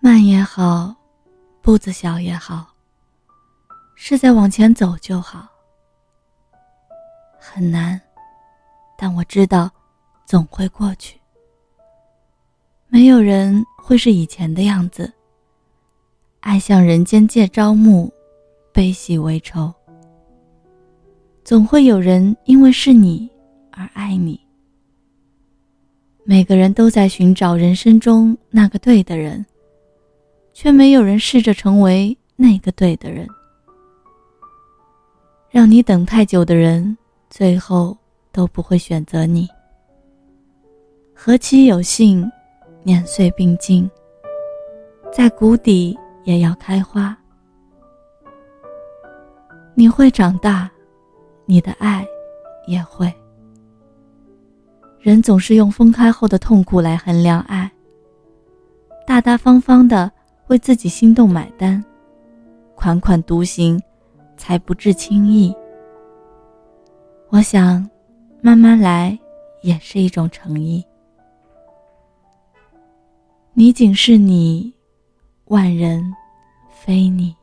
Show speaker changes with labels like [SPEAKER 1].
[SPEAKER 1] 慢也好，步子小也好，是在往前走就好。很难，但我知道，总会过去。没有人会是以前的样子。爱向人间借朝暮，悲喜为仇。总会有人因为是你而爱你。每个人都在寻找人生中那个对的人，却没有人试着成为那个对的人。让你等太久的人，最后都不会选择你。何其有幸，年岁并进，在谷底也要开花。你会长大，你的爱也会。人总是用分开后的痛苦来衡量爱。大大方方的为自己心动买单，款款独行，才不至轻易。我想，慢慢来也是一种诚意。你仅是你，万人非你。